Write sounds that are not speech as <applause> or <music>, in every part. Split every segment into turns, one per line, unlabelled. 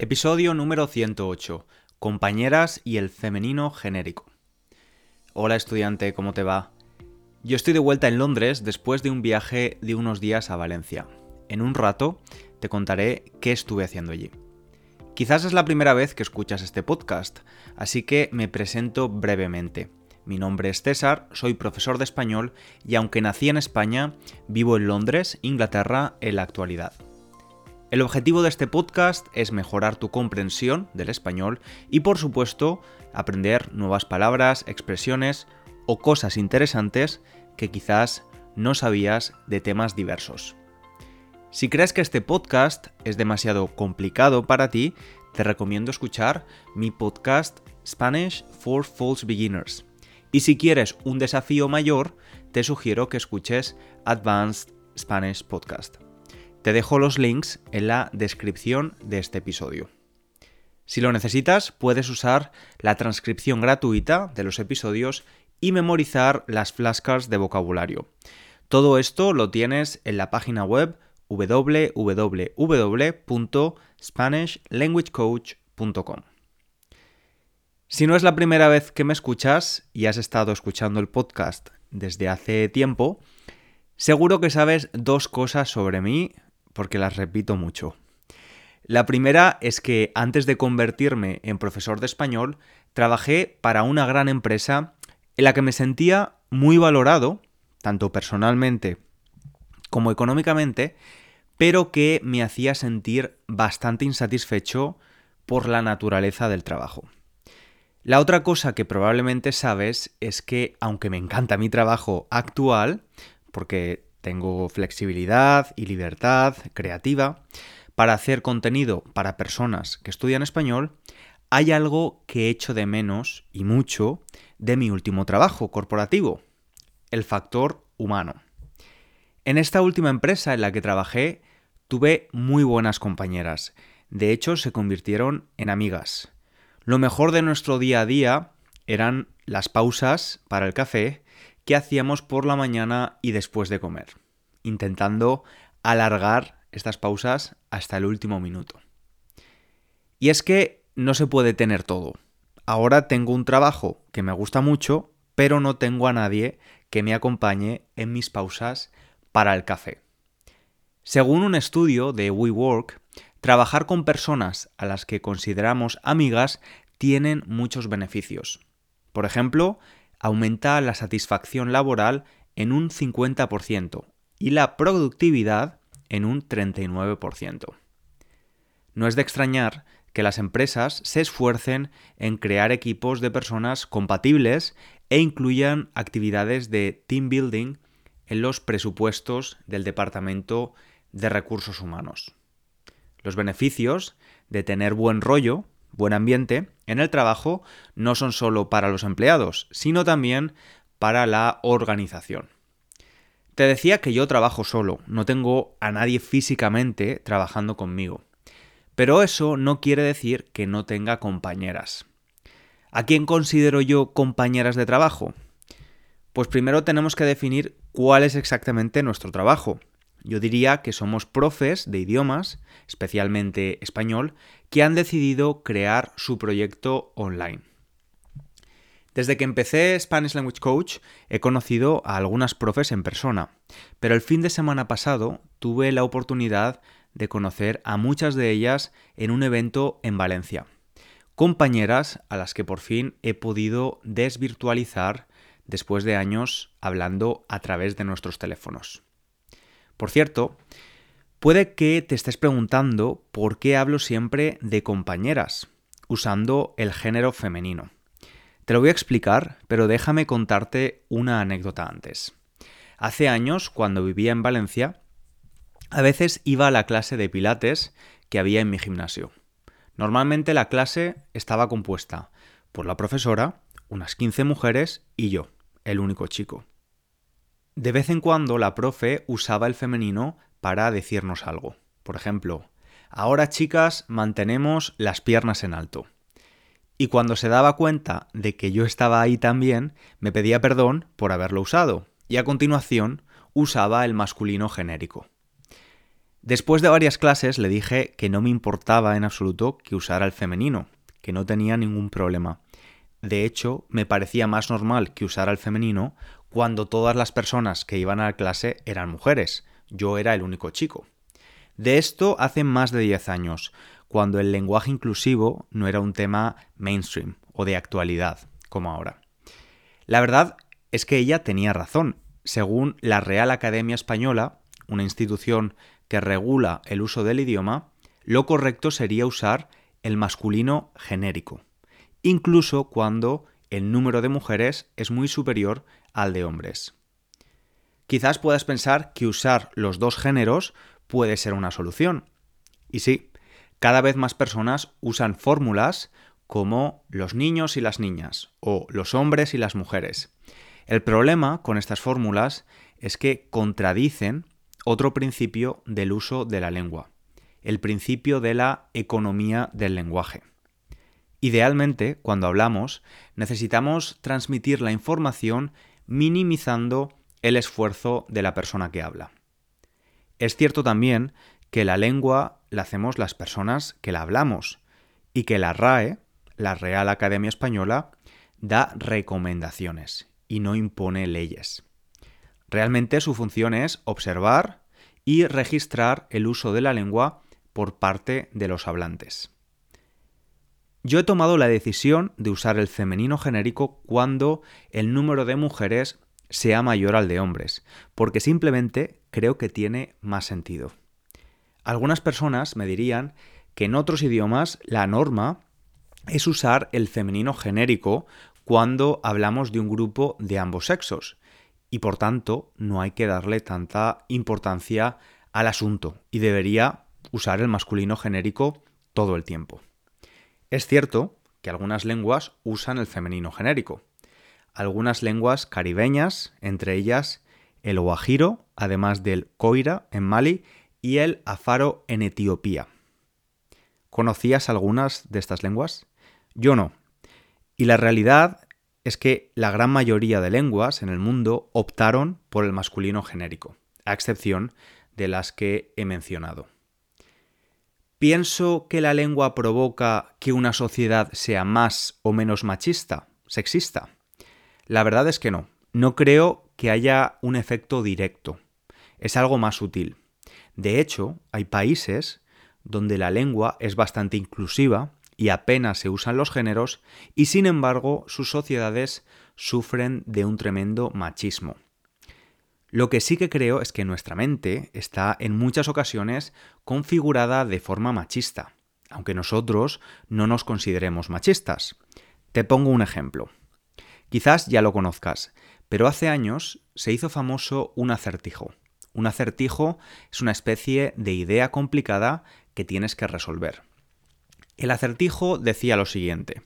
Episodio número 108. Compañeras y el femenino genérico. Hola estudiante, ¿cómo te va? Yo estoy de vuelta en Londres después de un viaje de unos días a Valencia. En un rato te contaré qué estuve haciendo allí. Quizás es la primera vez que escuchas este podcast, así que me presento brevemente. Mi nombre es César, soy profesor de español y aunque nací en España, vivo en Londres, Inglaterra, en la actualidad. El objetivo de este podcast es mejorar tu comprensión del español y por supuesto aprender nuevas palabras, expresiones o cosas interesantes que quizás no sabías de temas diversos. Si crees que este podcast es demasiado complicado para ti, te recomiendo escuchar mi podcast Spanish for False Beginners. Y si quieres un desafío mayor, te sugiero que escuches Advanced Spanish Podcast. Te dejo los links en la descripción de este episodio. Si lo necesitas, puedes usar la transcripción gratuita de los episodios y memorizar las flashcards de vocabulario. Todo esto lo tienes en la página web www.spanishlanguagecoach.com. Si no es la primera vez que me escuchas y has estado escuchando el podcast desde hace tiempo, seguro que sabes dos cosas sobre mí porque las repito mucho. La primera es que antes de convertirme en profesor de español, trabajé para una gran empresa en la que me sentía muy valorado, tanto personalmente como económicamente, pero que me hacía sentir bastante insatisfecho por la naturaleza del trabajo. La otra cosa que probablemente sabes es que, aunque me encanta mi trabajo actual, porque tengo flexibilidad y libertad creativa para hacer contenido para personas que estudian español, hay algo que echo de menos y mucho de mi último trabajo corporativo, el factor humano. En esta última empresa en la que trabajé tuve muy buenas compañeras, de hecho se convirtieron en amigas. Lo mejor de nuestro día a día eran las pausas para el café que hacíamos por la mañana y después de comer, intentando alargar estas pausas hasta el último minuto. Y es que no se puede tener todo. Ahora tengo un trabajo que me gusta mucho, pero no tengo a nadie que me acompañe en mis pausas para el café. Según un estudio de WeWork, trabajar con personas a las que consideramos amigas tienen muchos beneficios. Por ejemplo, aumenta la satisfacción laboral en un 50% y la productividad en un 39%. No es de extrañar que las empresas se esfuercen en crear equipos de personas compatibles e incluyan actividades de team building en los presupuestos del Departamento de Recursos Humanos. Los beneficios de tener buen rollo buen ambiente en el trabajo no son solo para los empleados, sino también para la organización. Te decía que yo trabajo solo, no tengo a nadie físicamente trabajando conmigo. Pero eso no quiere decir que no tenga compañeras. ¿A quién considero yo compañeras de trabajo? Pues primero tenemos que definir cuál es exactamente nuestro trabajo. Yo diría que somos profes de idiomas, especialmente español, que han decidido crear su proyecto online. Desde que empecé Spanish Language Coach he conocido a algunas profes en persona, pero el fin de semana pasado tuve la oportunidad de conocer a muchas de ellas en un evento en Valencia. Compañeras a las que por fin he podido desvirtualizar después de años hablando a través de nuestros teléfonos. Por cierto, puede que te estés preguntando por qué hablo siempre de compañeras, usando el género femenino. Te lo voy a explicar, pero déjame contarte una anécdota antes. Hace años, cuando vivía en Valencia, a veces iba a la clase de pilates que había en mi gimnasio. Normalmente la clase estaba compuesta por la profesora, unas 15 mujeres y yo, el único chico. De vez en cuando la profe usaba el femenino para decirnos algo. Por ejemplo, ahora chicas mantenemos las piernas en alto. Y cuando se daba cuenta de que yo estaba ahí también, me pedía perdón por haberlo usado, y a continuación usaba el masculino genérico. Después de varias clases le dije que no me importaba en absoluto que usara el femenino, que no tenía ningún problema. De hecho, me parecía más normal que usara el femenino cuando todas las personas que iban a la clase eran mujeres. Yo era el único chico. De esto hace más de 10 años, cuando el lenguaje inclusivo no era un tema mainstream o de actualidad, como ahora. La verdad es que ella tenía razón. Según la Real Academia Española, una institución que regula el uso del idioma, lo correcto sería usar el masculino genérico, incluso cuando el número de mujeres es muy superior al de hombres. Quizás puedas pensar que usar los dos géneros puede ser una solución. Y sí, cada vez más personas usan fórmulas como los niños y las niñas o los hombres y las mujeres. El problema con estas fórmulas es que contradicen otro principio del uso de la lengua, el principio de la economía del lenguaje. Idealmente, cuando hablamos, necesitamos transmitir la información minimizando el esfuerzo de la persona que habla. Es cierto también que la lengua la hacemos las personas que la hablamos y que la RAE, la Real Academia Española, da recomendaciones y no impone leyes. Realmente su función es observar y registrar el uso de la lengua por parte de los hablantes. Yo he tomado la decisión de usar el femenino genérico cuando el número de mujeres sea mayor al de hombres, porque simplemente creo que tiene más sentido. Algunas personas me dirían que en otros idiomas la norma es usar el femenino genérico cuando hablamos de un grupo de ambos sexos, y por tanto no hay que darle tanta importancia al asunto y debería usar el masculino genérico todo el tiempo. Es cierto que algunas lenguas usan el femenino genérico. Algunas lenguas caribeñas, entre ellas el Oaxiro, además del Coira en Mali y el Afaro en Etiopía. ¿Conocías algunas de estas lenguas? Yo no. Y la realidad es que la gran mayoría de lenguas en el mundo optaron por el masculino genérico, a excepción de las que he mencionado. ¿Pienso que la lengua provoca que una sociedad sea más o menos machista, sexista? La verdad es que no. No creo que haya un efecto directo. Es algo más sutil. De hecho, hay países donde la lengua es bastante inclusiva y apenas se usan los géneros, y sin embargo sus sociedades sufren de un tremendo machismo. Lo que sí que creo es que nuestra mente está en muchas ocasiones configurada de forma machista, aunque nosotros no nos consideremos machistas. Te pongo un ejemplo. Quizás ya lo conozcas, pero hace años se hizo famoso un acertijo. Un acertijo es una especie de idea complicada que tienes que resolver. El acertijo decía lo siguiente.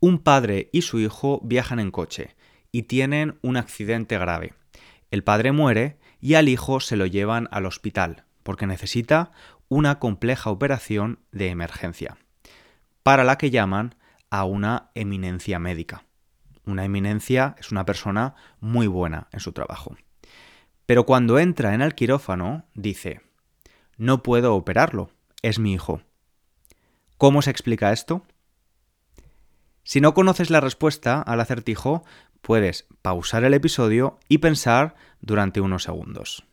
Un padre y su hijo viajan en coche y tienen un accidente grave. El padre muere y al hijo se lo llevan al hospital porque necesita una compleja operación de emergencia, para la que llaman a una eminencia médica. Una eminencia es una persona muy buena en su trabajo. Pero cuando entra en el quirófano, dice, no puedo operarlo, es mi hijo. ¿Cómo se explica esto? Si no conoces la respuesta al acertijo, puedes pausar el episodio y pensar durante unos segundos.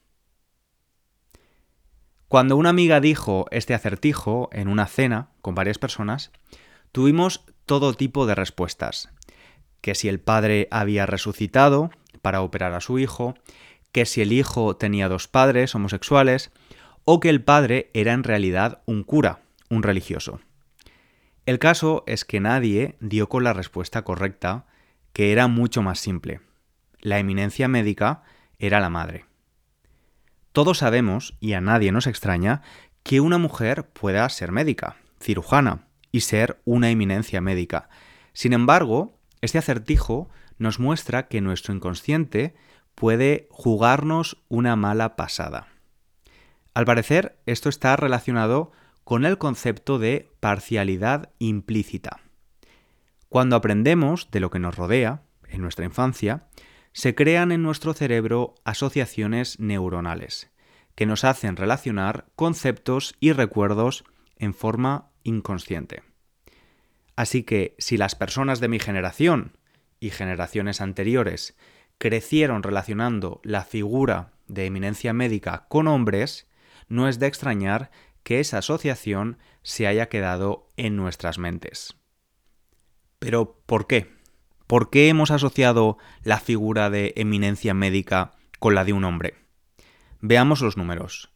Cuando una amiga dijo este acertijo en una cena con varias personas, tuvimos todo tipo de respuestas. Que si el padre había resucitado para operar a su hijo, que si el hijo tenía dos padres homosexuales, o que el padre era en realidad un cura, un religioso. El caso es que nadie dio con la respuesta correcta, que era mucho más simple. La eminencia médica era la madre. Todos sabemos, y a nadie nos extraña, que una mujer pueda ser médica, cirujana, y ser una eminencia médica. Sin embargo, este acertijo nos muestra que nuestro inconsciente puede jugarnos una mala pasada. Al parecer, esto está relacionado con el concepto de parcialidad implícita. Cuando aprendemos de lo que nos rodea, en nuestra infancia, se crean en nuestro cerebro asociaciones neuronales, que nos hacen relacionar conceptos y recuerdos en forma inconsciente. Así que si las personas de mi generación y generaciones anteriores crecieron relacionando la figura de eminencia médica con hombres, no es de extrañar que esa asociación se haya quedado en nuestras mentes. Pero, ¿por qué? ¿Por qué hemos asociado la figura de eminencia médica con la de un hombre? Veamos los números.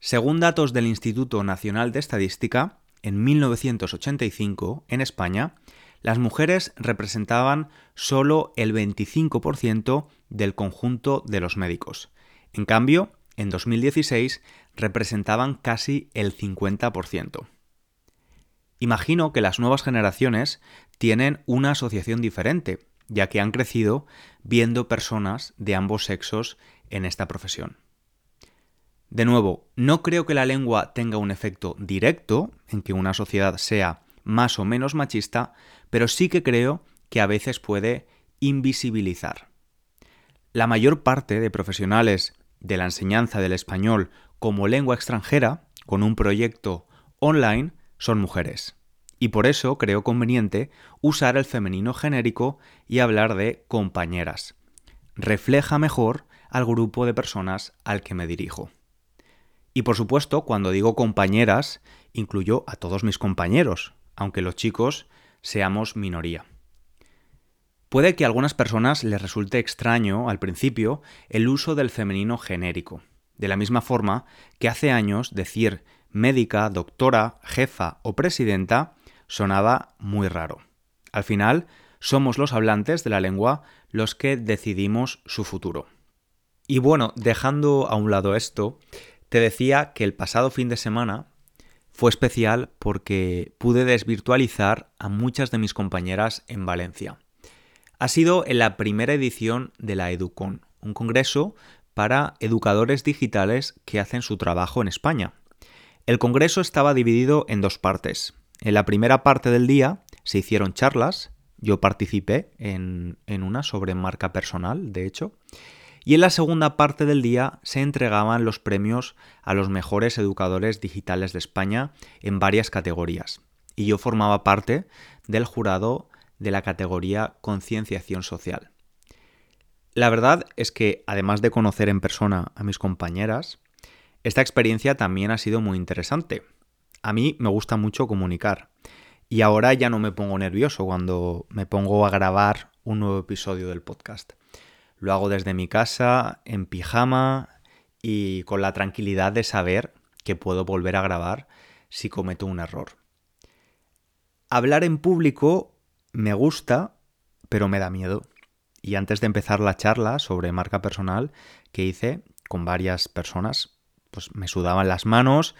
Según datos del Instituto Nacional de Estadística, en 1985, en España, las mujeres representaban solo el 25% del conjunto de los médicos. En cambio, en 2016 representaban casi el 50%. Imagino que las nuevas generaciones tienen una asociación diferente, ya que han crecido viendo personas de ambos sexos en esta profesión. De nuevo, no creo que la lengua tenga un efecto directo en que una sociedad sea más o menos machista, pero sí que creo que a veces puede invisibilizar. La mayor parte de profesionales de la enseñanza del español como lengua extranjera, con un proyecto online, son mujeres. Y por eso creo conveniente usar el femenino genérico y hablar de compañeras. Refleja mejor al grupo de personas al que me dirijo. Y por supuesto, cuando digo compañeras, incluyo a todos mis compañeros, aunque los chicos seamos minoría. Puede que a algunas personas les resulte extraño al principio el uso del femenino genérico, de la misma forma que hace años decir médica, doctora, jefa o presidenta sonaba muy raro. Al final, somos los hablantes de la lengua los que decidimos su futuro. Y bueno, dejando a un lado esto, te decía que el pasado fin de semana fue especial porque pude desvirtualizar a muchas de mis compañeras en Valencia. Ha sido en la primera edición de la Educon, un congreso para educadores digitales que hacen su trabajo en España. El congreso estaba dividido en dos partes. En la primera parte del día se hicieron charlas, yo participé en, una sobre marca personal, de hecho, y en la segunda parte del día se entregaban los premios a los mejores educadores digitales de España en varias categorías. Y yo formaba parte del jurado de la categoría Concienciación Social. La verdad es que, además de conocer en persona a mis compañeras, esta experiencia también ha sido muy interesante. A mí me gusta mucho comunicar y ahora ya no me pongo nervioso cuando me pongo a grabar un nuevo episodio del podcast. Lo hago desde mi casa, en pijama y con la tranquilidad de saber que puedo volver a grabar si cometo un error. Hablar en público me gusta, pero me da miedo. Y antes de empezar la charla sobre marca personal que hice con varias personas, pues me sudaban las manos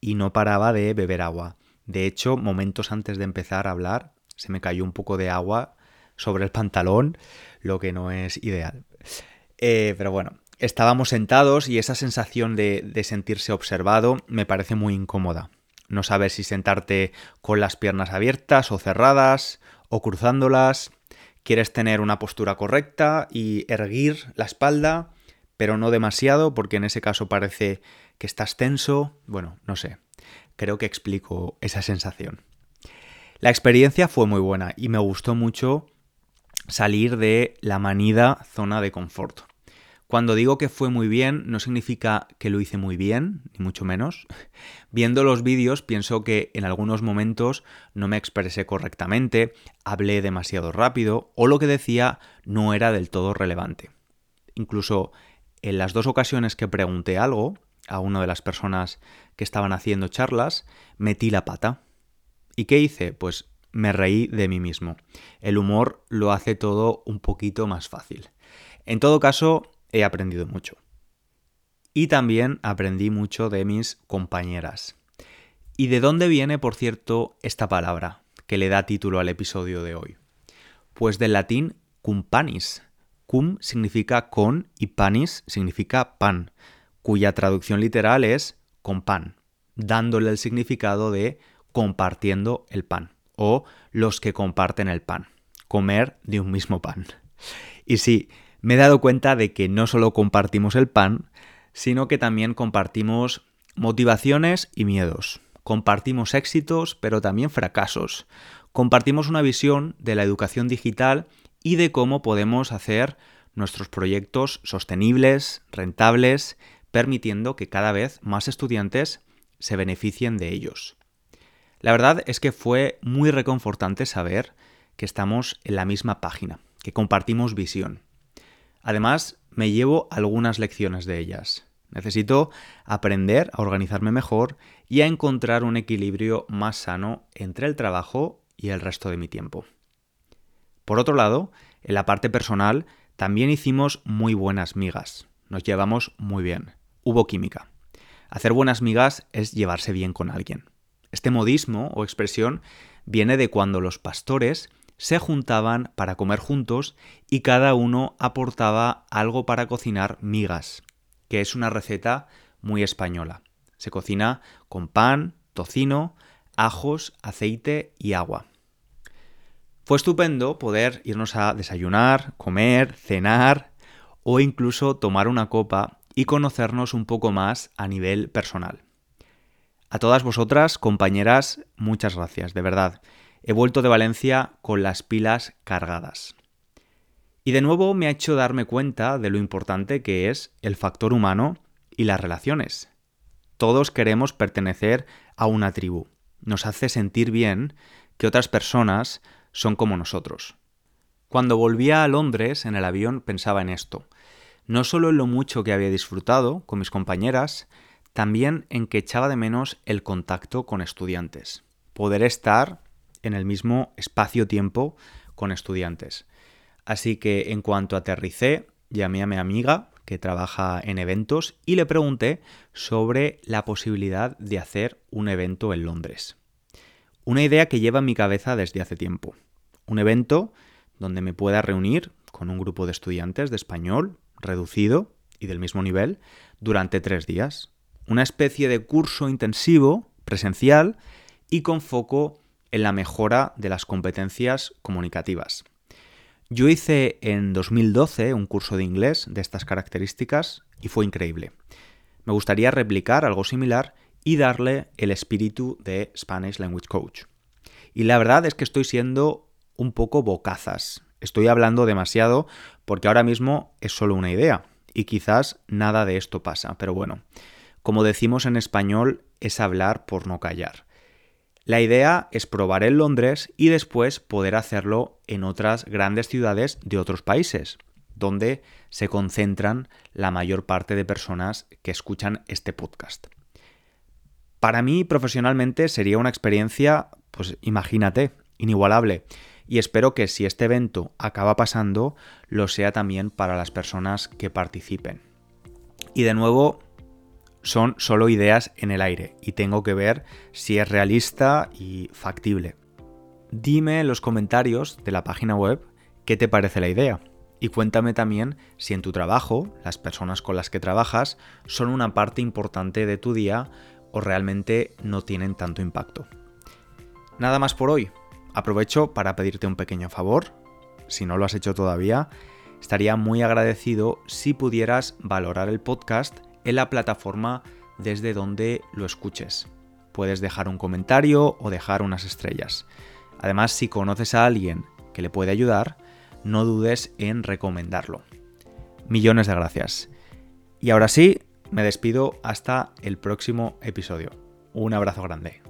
y no paraba de beber agua. De hecho, momentos antes de empezar a hablar, se me cayó un poco de agua sobre el pantalón, lo que no es ideal. Eh, pero bueno, estábamos sentados y esa sensación de, de sentirse observado me parece muy incómoda. No sabes si sentarte con las piernas abiertas o cerradas o cruzándolas. Quieres tener una postura correcta y erguir la espalda, pero no demasiado porque en ese caso parece que estás tenso. Bueno, no sé. Creo que explico esa sensación. La experiencia fue muy buena y me gustó mucho salir de la manida zona de confort. Cuando digo que fue muy bien, no significa que lo hice muy bien, ni mucho menos. <laughs> Viendo los vídeos, pienso que en algunos momentos no me expresé correctamente, hablé demasiado rápido o lo que decía no era del todo relevante. Incluso en las dos ocasiones que pregunté algo a una de las personas que estaban haciendo charlas, metí la pata. ¿Y qué hice? Pues me reí de mí mismo. El humor lo hace todo un poquito más fácil. En todo caso, he aprendido mucho. Y también aprendí mucho de mis compañeras. ¿Y de dónde viene, por cierto, esta palabra que le da título al episodio de hoy? Pues del latín cumpanis. Cum significa con y panis significa pan, cuya traducción literal es con pan, dándole el significado de compartiendo el pan o los que comparten el pan, comer de un mismo pan. Y sí, me he dado cuenta de que no solo compartimos el pan, sino que también compartimos motivaciones y miedos. Compartimos éxitos, pero también fracasos. Compartimos una visión de la educación digital y de cómo podemos hacer nuestros proyectos sostenibles, rentables, permitiendo que cada vez más estudiantes se beneficien de ellos. La verdad es que fue muy reconfortante saber que estamos en la misma página, que compartimos visión. Además, me llevo algunas lecciones de ellas. Necesito aprender a organizarme mejor y a encontrar un equilibrio más sano entre el trabajo y el resto de mi tiempo. Por otro lado, en la parte personal también hicimos muy buenas migas. Nos llevamos muy bien. Hubo química. Hacer buenas migas es llevarse bien con alguien. Este modismo o expresión viene de cuando los pastores se juntaban para comer juntos y cada uno aportaba algo para cocinar migas, que es una receta muy española. Se cocina con pan, tocino, ajos, aceite y agua. Fue estupendo poder irnos a desayunar, comer, cenar o incluso tomar una copa y conocernos un poco más a nivel personal. A todas vosotras, compañeras, muchas gracias, de verdad. He vuelto de Valencia con las pilas cargadas. Y de nuevo me ha hecho darme cuenta de lo importante que es el factor humano y las relaciones. Todos queremos pertenecer a una tribu. Nos hace sentir bien que otras personas son como nosotros. Cuando volvía a Londres en el avión pensaba en esto, no solo en lo mucho que había disfrutado con mis compañeras, también en que echaba de menos el contacto con estudiantes, poder estar en el mismo espacio-tiempo con estudiantes. Así que en cuanto aterricé, llamé a mi amiga que trabaja en eventos y le pregunté sobre la posibilidad de hacer un evento en Londres. Una idea que lleva en mi cabeza desde hace tiempo. Un evento donde me pueda reunir con un grupo de estudiantes de español reducido y del mismo nivel durante tres días. Una especie de curso intensivo, presencial y con foco en la mejora de las competencias comunicativas. Yo hice en 2012 un curso de inglés de estas características y fue increíble. Me gustaría replicar algo similar y darle el espíritu de Spanish Language Coach. Y la verdad es que estoy siendo un poco bocazas. Estoy hablando demasiado porque ahora mismo es solo una idea y quizás nada de esto pasa, pero bueno, como decimos en español, es hablar por no callar. La idea es probar en Londres y después poder hacerlo en otras grandes ciudades de otros países, donde se concentran la mayor parte de personas que escuchan este podcast. Para mí, profesionalmente, sería una experiencia, pues imagínate, inigualable. Y espero que si este evento acaba pasando, lo sea también para las personas que participen. Y de nuevo, son solo ideas en el aire y tengo que ver si es realista y factible. Dime en los comentarios de la página web qué te parece la idea y cuéntame también si en tu trabajo las personas con las que trabajas son una parte importante de tu día o realmente no tienen tanto impacto. Nada más por hoy. Aprovecho para pedirte un pequeño favor. Si no lo has hecho todavía, estaría muy agradecido si pudieras valorar el podcast en la plataforma desde donde lo escuches. Puedes dejar un comentario o dejar unas estrellas. Además, si conoces a alguien que le puede ayudar, no dudes en recomendarlo. Millones de gracias. Y ahora sí, me despido hasta el próximo episodio. Un abrazo grande.